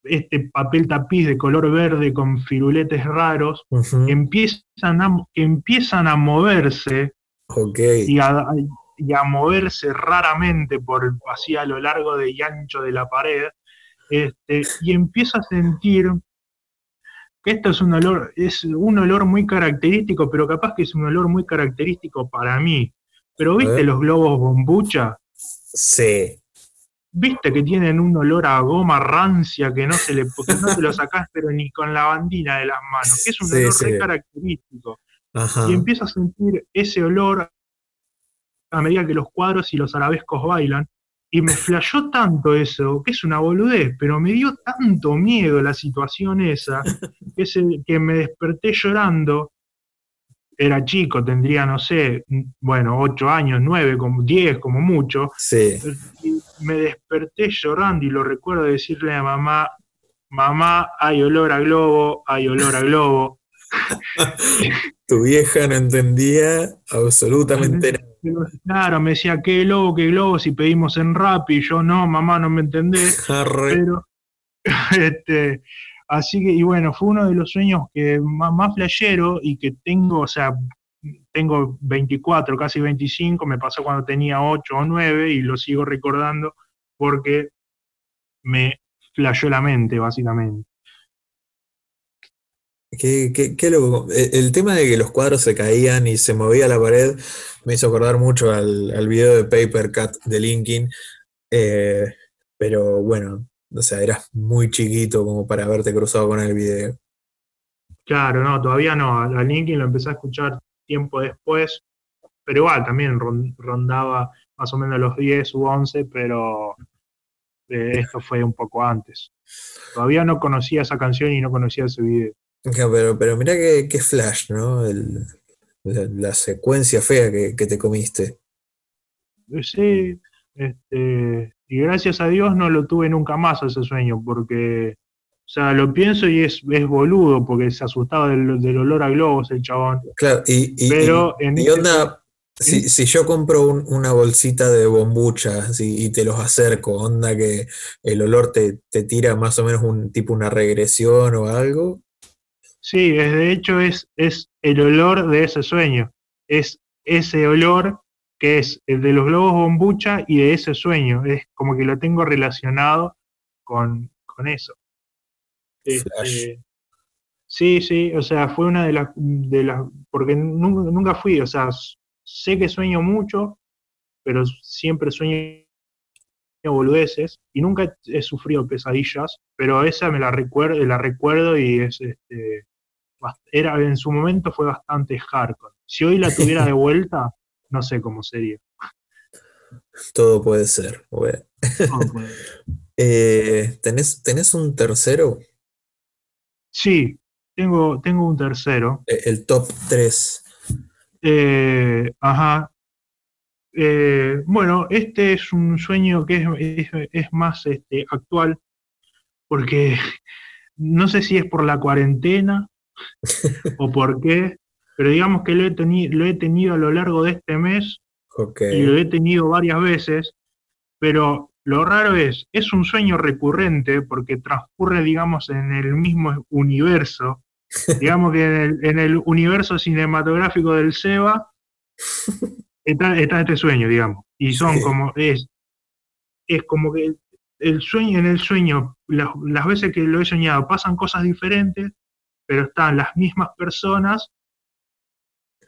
este papel tapiz de color verde con firuletes raros que empiezan a, que empiezan a moverse Ok. y a, y a moverse raramente por así a lo largo de y ancho de la pared, este, y empiezo a sentir que esto es un olor, es un olor muy característico, pero capaz que es un olor muy característico para mí. Pero viste los globos bombucha, Sí. viste que tienen un olor a goma rancia que no se le, porque no te lo sacás pero ni con la bandina de las manos, que es un Sí, olor sí. re característico Ajá. y empiezo a sentir ese olor a medida que los cuadros y los arabescos bailan. Y me flashó tanto eso, que es una boludez, pero me dio tanto miedo la situación esa, que, que me desperté llorando. Era chico, tendría, no sé, bueno, ocho años, nueve, como diez, como mucho. Sí. Y me desperté llorando y lo recuerdo decirle a mamá, mamá, hay olor a globo, hay olor a globo. Tu vieja no entendía absolutamente nada. Claro, me decía, qué globo, qué globo, si pedimos en rap, y yo no, mamá, no me entendés, Arre. pero, este, así que, y bueno, fue uno de los sueños que más, más flashero y que tengo, o sea, tengo 24, casi 25, me pasó cuando tenía 8 o 9 y lo sigo recordando porque me flashó la mente, básicamente. Qué, qué-. E- El tema de que los cuadros se caían y se movía la pared me hizo acordar mucho al, al video de Paper Cut de Linkin. eh, pero bueno, o sea, eras muy chiquito como para haberte cruzado con el video. Claro, no, todavía no. A Linkin lo empecé a escuchar tiempo después, pero igual también ron- rondaba más o menos los 10 u 11, pero eh, esto fue un poco antes. Todavía no conocía esa canción y no conocía ese video. Pero, pero mirá qué, qué flash, ¿no? El- la, la secuencia fea que, que te comiste. Eh, Sí, este, y gracias a Dios no lo tuve nunca más ese sueño, porque, o sea, lo pienso y es, es boludo, porque se asustaba del, del olor a globos el chabón. Claro, y, y- Pero y- en y este- onda, si, si yo compro un- una bolsita de bombucha así, y te los acerco, onda que el olor te, te tira más o menos un tipo una regresión o algo. Sí, es, de hecho es, es el olor de ese sueño. Es ese olor que es el de los globos bombucha y de ese sueño. Es como que lo tengo relacionado con, con eso. Este, sí, sí, o sea, fue una de las, de las, porque nunca, nunca fui, o sea, sé que sueño mucho, pero siempre sueño boludeces y nunca he sufrido pesadillas, pero esa me la recuerdo, la recuerdo y es este era en su momento fue bastante hardcore. Si hoy la tuviera de vuelta, no sé cómo sería. Todo puede ser. Eh, ¿tenés, ¿Tenés un tercero? Sí, tengo, tengo un tercero. Eh, el top 3. Eh, ajá. bueno, este es un sueño que es, es, más este, actual, porque no sé si es por la cuarentena o por qué, pero digamos que lo he, lo he tenido a lo largo de este mes y lo he tenido varias veces, pero lo raro es, es un sueño recurrente porque transcurre, digamos, en el mismo universo. digamos que en el, universo cinematográfico del SEBA está, este sueño, digamos. Y son como, es, es como que el sueño, en el sueño, las veces que lo he soñado pasan cosas diferentes, pero están las mismas personas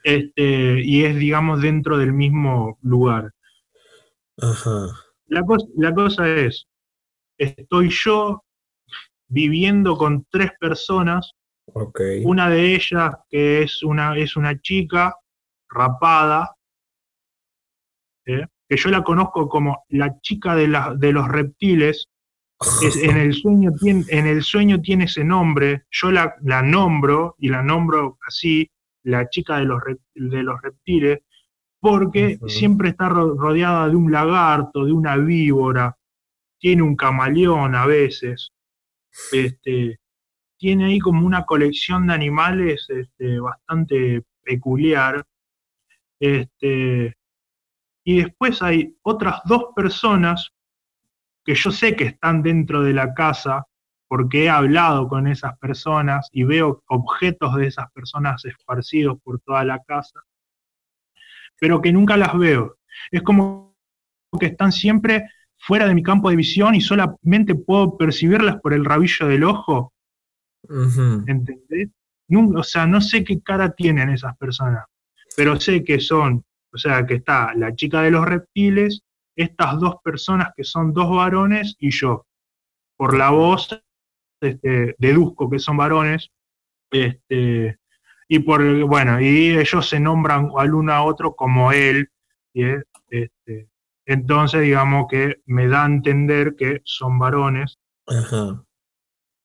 este, y es, digamos, dentro del mismo lugar. La, cosa, la cosa es, estoy yo viviendo con tres personas, una de ellas que es una, es una chica rapada, ¿eh? que yo la conozco como la chica de, de los reptiles, en, el sueño tiene, en el sueño tiene ese nombre, yo la, la nombro y la nombro así, la chica de los, de los reptiles, porque siempre está rodeada de un lagarto, de una víbora, tiene un camaleón a veces, este, tiene ahí como una colección de animales este, bastante peculiar. Este, y después hay otras dos personas que yo sé que están dentro de la casa porque he hablado con esas personas y veo objetos de esas personas esparcidos por toda la casa, pero que nunca las veo. Es como que están siempre fuera de mi campo de visión y solamente puedo percibirlas por el rabillo del ojo. ¿Entendés? o sea, no sé qué cara tienen esas personas, pero sé que son, o sea, que está la chica de los reptiles, estas dos personas que son dos varones y yo. Por la voz, este, deduzco que son varones, este, y por bueno, y ellos se nombran al uno a otro como él, este, entonces digamos que me da a entender que son varones.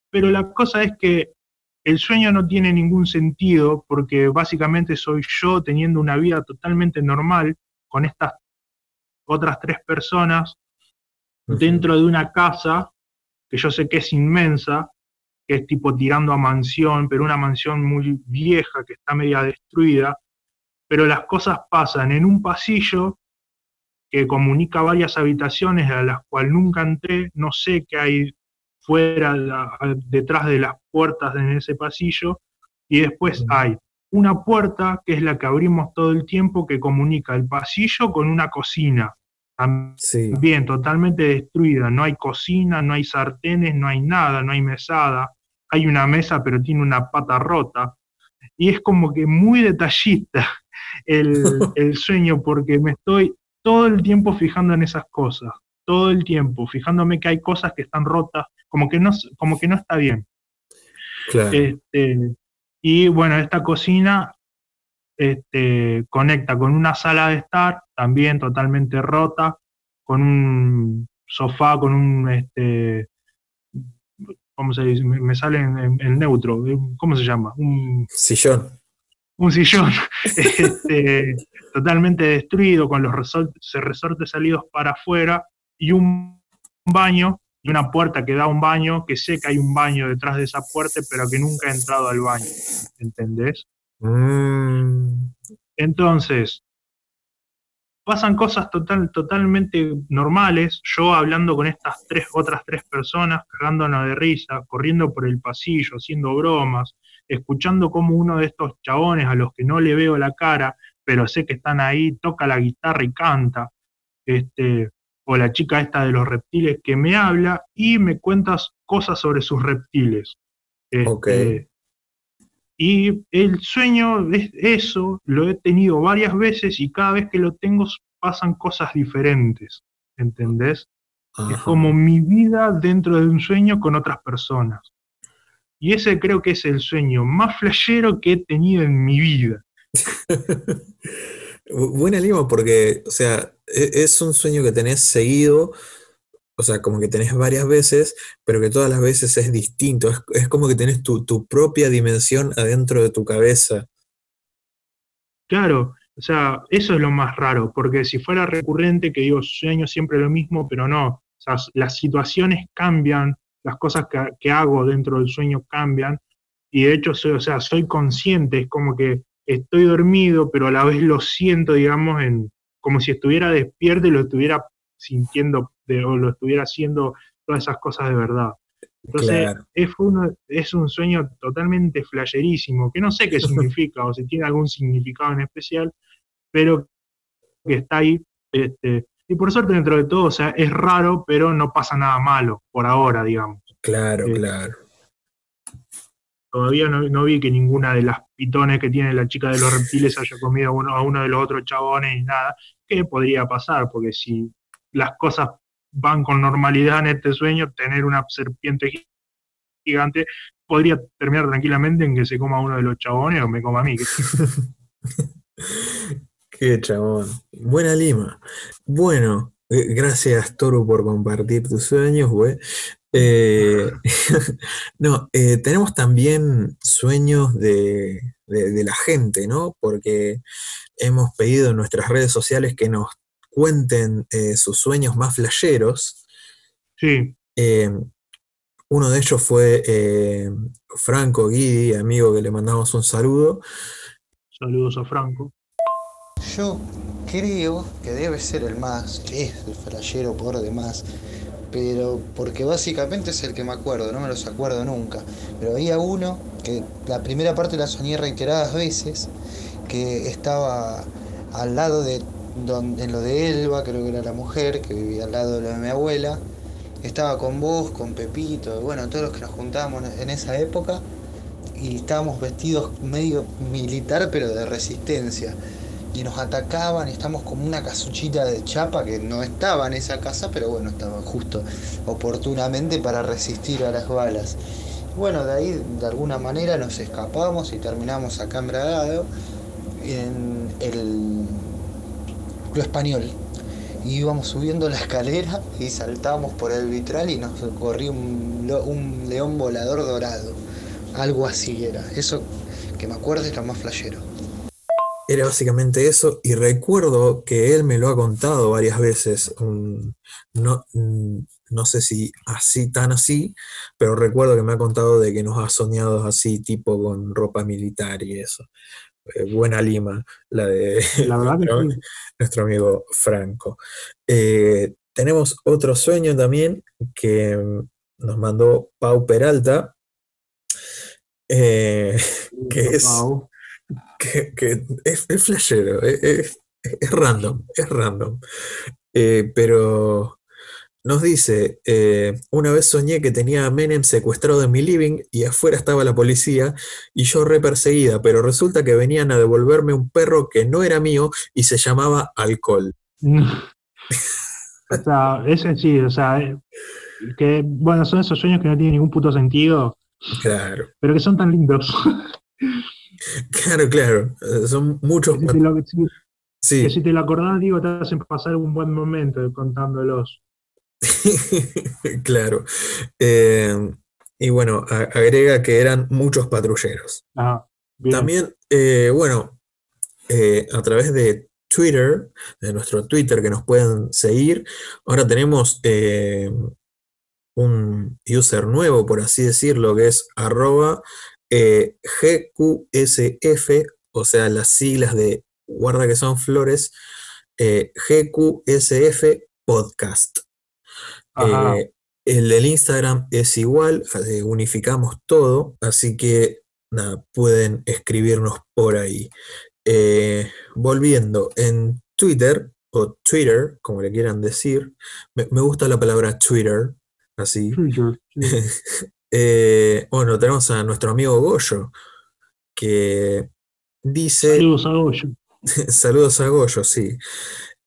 Pero la cosa es que el sueño no tiene ningún sentido porque básicamente soy yo teniendo una vida totalmente normal con estas otras tres personas dentro de una casa que yo sé que es inmensa, que es tipo tirando a mansión, pero una mansión muy vieja que está media destruida, pero las cosas pasan en un pasillo que comunica varias habitaciones a las cuales nunca entré, no sé qué hay fuera, detrás de las puertas en ese pasillo, y después hay una puerta que es la que abrimos todo el tiempo que comunica el pasillo con una cocina. También totalmente destruida, no hay cocina, no hay sartenes, no hay nada, no hay mesada, hay una mesa pero tiene una pata rota. Y es como que muy detallista el, el sueño porque me estoy todo el tiempo fijando en esas cosas, todo el tiempo, fijándome que hay cosas que están rotas, como que no, como que no está bien. Este, y bueno, esta cocina este, conecta con una sala de estar, también totalmente rota, con un sofá, con un, este, ¿cómo se dice? Me, sale en, neutro, ¿cómo se llama? Un sillón. Un sillón este, totalmente destruido, con los resortes salidos para afuera, y un baño y una puerta que da a un baño, que sé que hay un baño detrás de esa puerta, pero que nunca he entrado al baño. ¿Entendés? Mm. Entonces, pasan cosas total, totalmente normales, yo hablando con estas tres, otras tres personas, cagándonos de risa, corriendo por el pasillo, haciendo bromas, escuchando como uno de estos chabones a los que no le veo la cara, pero sé que están ahí, toca la guitarra y canta, este, o la chica esta de los reptiles que me habla y me cuentas cosas sobre sus reptiles. Este, y el sueño es eso, lo he tenido varias veces y cada vez que lo tengo pasan cosas diferentes, ¿entendés? Es como mi vida dentro de un sueño con otras personas. Y ese creo que es el sueño más flashero que he tenido en mi vida. Buena lima porque, o sea, e-, es un sueño que tenés seguido, o sea, como que tenés varias veces, pero que todas las veces es distinto. Es, como que tenés tu, tu, propia dimensión adentro de tu cabeza. Claro, o sea, eso es lo más raro, porque si fuera recurrente, que digo, sueño siempre lo mismo, pero no. O sea, las situaciones cambian, las cosas que, hago dentro del sueño cambian, y de hecho, soy, o sea, soy consciente, es como que estoy dormido, pero a la vez lo siento, digamos, en, como si estuviera despierto y lo estuviera sintiendo o lo estuviera haciendo todas esas cosas de verdad. Entonces, es, es un sueño totalmente flasherísimo, que no sé qué significa o si tiene algún significado en especial, pero que está ahí. Este, y por suerte, dentro de todo, o sea, es raro, pero no pasa nada malo, por ahora, digamos. Claro, eh, claro. Todavía no, vi que ninguna de las pitones que tiene la chica de los reptiles haya comido uno, a uno de los otros chabones y nada. ¿Qué podría pasar? Porque si las cosas van con normalidad en este sueño, tener una serpiente gigante podría terminar tranquilamente en que se coma uno de los chabones o me coma a mí. Qué chabón. Buena lima. Bueno, eh, gracias Toru por compartir tus sueños, güey. Eh, no, eh, tenemos también sueños de, la gente, ¿no? Porque hemos pedido en nuestras redes sociales que nos cuenten sus sueños más flasheros. Sí. uno de ellos fue Franco Guidi, amigo que le mandamos un saludo. Saludos a Franco. Yo creo que debe ser el más, es el flashero por demás, pero porque básicamente es el que me acuerdo, no me los acuerdo nunca. Pero había uno que la primera parte la soñé reiteradas veces, que estaba al lado de donde, en lo de Elba, creo que era la mujer, que vivía al lado de de mi abuela. Estaba con vos, con Pepito, bueno, todos los que nos juntábamos en esa época y estábamos vestidos medio militar pero de resistencia y nos atacaban y estamos como una casuchita de chapa que no estaba en esa casa, pero bueno, estaba justo oportunamente para resistir a las balas. Bueno, de ahí de alguna manera nos escapamos y terminamos acá en el Club Español. Y íbamos subiendo la escalera y saltamos por el vitral y nos corrió un, león volador dorado. Algo así era. Eso que me acuerdo es lo más flashero. Era básicamente eso, y recuerdo que él me lo ha contado varias veces, no, no, sé si así, tan así, pero recuerdo que me ha contado de que nos ha soñado así, tipo con ropa militar y eso. Eh, buena lima, la de nuestro, amigo Franco. Eh, tenemos otro sueño también que nos mandó Pau Peralta, eh, que es que, es, es, flashero, es, random, es random. Pero nos dice, eh, una vez soñé que tenía a Menem secuestrado en mi living y afuera estaba la policía y yo re perseguida, pero resulta que venían a devolverme un perro que no era mío y se llamaba Alcohol. o sea, ese sí, o sea, eh, que bueno, son esos sueños que no tienen ningún puto sentido. Claro. Pero que son tan lindos. Claro, claro. Son muchos. sí. Que si te lo acordás, digo, te hacen pasar un buen momento contándolos. claro. Eh, y bueno, agrega que eran muchos patrulleros. Ah, También, eh, bueno, a través de Twitter, de nuestro Twitter que nos pueden seguir, ahora tenemos un user nuevo, por así decirlo, que es arroba eh, GQSF, o sea, las siglas de guarda que son flores, eh, GQSF Podcast. Eh, el del Instagram es igual, unificamos todo, así que nada, pueden escribirnos por ahí. volviendo, en Twitter, o Twitter, como le quieran decir, me, gusta la palabra Twitter, así. Eh, bueno, tenemos a nuestro amigo Goyo, que dice... Saludos a Goyo. saludos a Goyo, sí.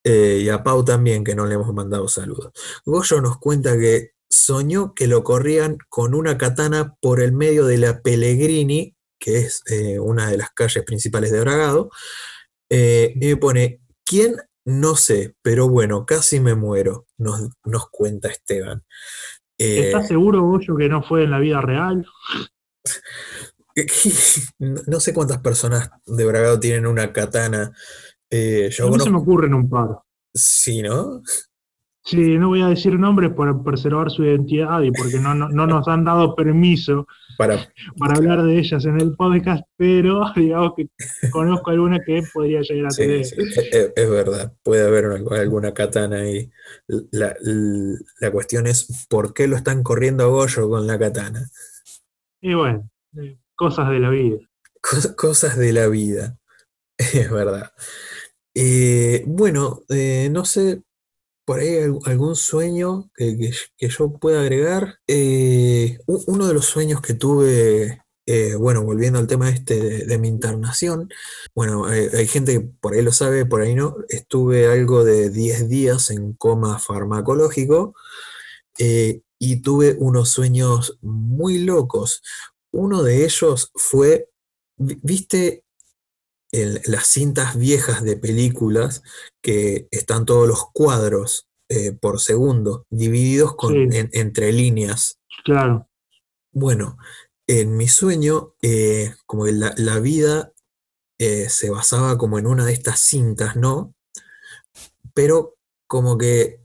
Eh, y a Pau también, que no le hemos mandado saludos. Goyo nos cuenta que soñó que lo corrían con una katana por el medio de la Pellegrini, que es eh, una de las calles principales de Bragado, eh, y me pone, ¿quién? No sé, pero bueno, casi me muero, nos, nos cuenta Esteban. ¿Estás seguro, Goyo, que no fue en la vida real? no sé cuántas personas de Bragado tienen una katana. Eh, yo a mí se me ocurren un par. Sí, ¿no? Sí, no voy a decir nombres para preservar su identidad y porque no, no, no nos han dado permiso Para, para hablar de ellas en el podcast, pero digamos que conozco alguna que podría llegar a sí, tener. sí, es, verdad, puede haber una- alguna katana ahí. La, la- la cuestión es por qué lo están corriendo a Goyo con la katana. Y bueno, eh, cosas de la vida. Cos- Cosas de la vida, es verdad. Eh, bueno, eh, no sé, por ahí al- algún sueño que, que- yo pueda agregar. Eh, uno de los sueños que tuve, bueno, volviendo al tema este de, de mi internación, bueno, hay, gente que por ahí lo sabe, por ahí no, estuve algo de 10 días en coma farmacológico y tuve unos sueños muy locos. Uno de ellos fue, vi- ¿viste? El- las cintas viejas de películas que están todos los cuadros eh, por segundo, divididos con, Sí. en- entre líneas. Claro, Bueno, en mi sueño, eh, como que la, la vida eh, se basaba como en una de estas cintas, ¿no? Pero como que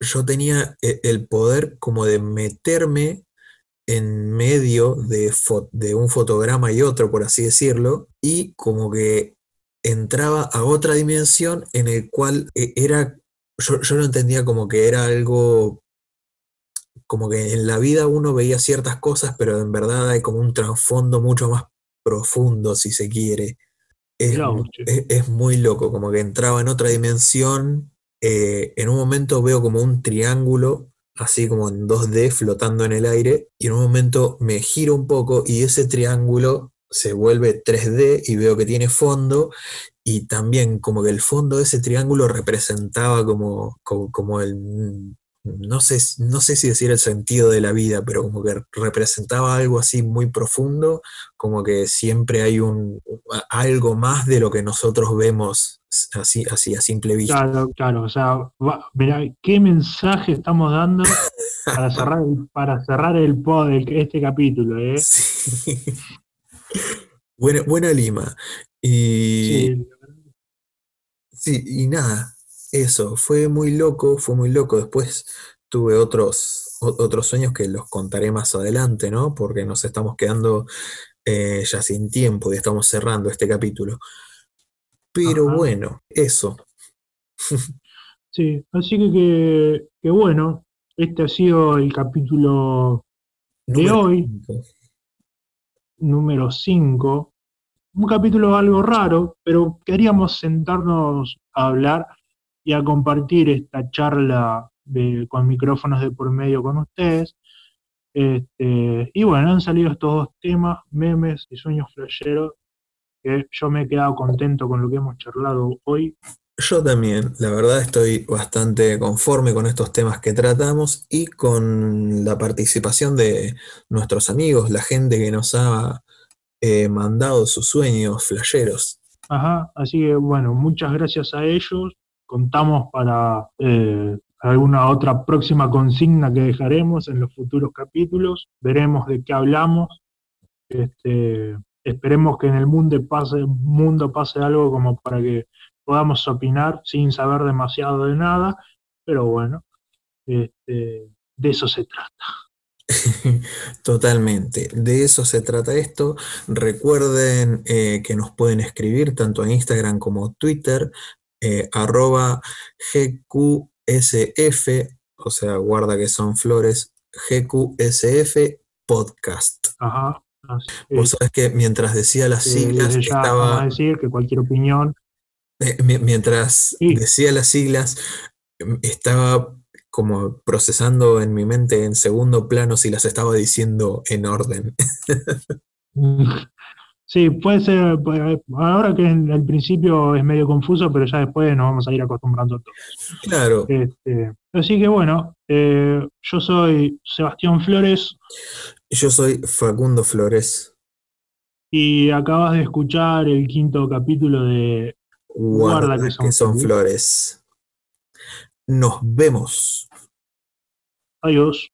yo tenía el poder como de meterme en medio de, un fotograma y otro, por así decirlo, y como que entraba a otra dimensión en el cual eh, era, yo, yo lo entendía como que era algo, como que en la vida uno veía ciertas cosas, pero en verdad hay como un trasfondo mucho más profundo, si se quiere. Es- es muy loco, como que entraba en otra dimensión. eh, en un momento veo como un triángulo así como en 2D flotando en el aire, y en un momento me giro un poco y ese triángulo se vuelve 3D y veo que tiene fondo, y también como que el fondo de ese triángulo representaba como, como, como el, no sé, no sé si decir el sentido de la vida, pero como que representaba algo así muy profundo, como que siempre hay un, algo más de lo que nosotros vemos así, así a simple vista. claro, claro. O sea, va- mirá, ¿qué mensaje estamos dando para cerrar para cerrar el pod, el- este capítulo? ¿eh? Sí. Buena, buena Lima. Y Sí, sí, y nada, eso, fue muy loco, fue muy loco. Después tuve otros, otros sueños que los contaré más adelante, ¿no? Porque nos estamos quedando eh, ya sin tiempo y estamos cerrando este capítulo. Pero Ajá. bueno, eso. Sí, así que, que, que bueno, este ha sido el capítulo de hoy, cinco. número 5. Un capítulo algo raro, pero queríamos sentarnos a hablar y a compartir esta charla de- con micrófonos de por medio con ustedes. Este, y bueno, han salido estos dos temas, memes y sueños flasheros, que yo me he quedado contento con lo que hemos charlado hoy. Yo también, la verdad estoy bastante conforme con estos temas que tratamos y con la participación de nuestros amigos, la gente que nos ha eh, mandado sus sueños flasheros. Ajá, así que bueno, muchas gracias a ellos. Contamos para eh, alguna otra próxima consigna que dejaremos en los futuros capítulos. Veremos de qué hablamos. Este, esperemos que en el mundo pase, algo como para que podamos opinar sin saber demasiado de nada. Pero bueno, este, de eso se trata. Totalmente, de eso se trata esto. Recuerden eh, que nos pueden escribir tanto en Instagram como Twitter, eh, arroba GQSF, o sea, guarda que son flores, GQSF podcast. Ajá. Así Vos sabés que mientras decía las eh, siglas, vamos a estaba, decir que cualquier opinión eh, mi- mientras Sí. decía las siglas, em, estaba como procesando en mi mente en segundo plano si las estaba diciendo en orden. Sí, puede ser, puede- ahora que en el principio es medio confuso, pero ya después nos vamos a ir acostumbrando a todo. Claro, Este, así que bueno, eh, yo soy Sebastián Flores yo soy Facundo Flores. y acabas de escuchar el quinto capítulo de Guarda, Guarda que son flores. Nos vemos. Adiós.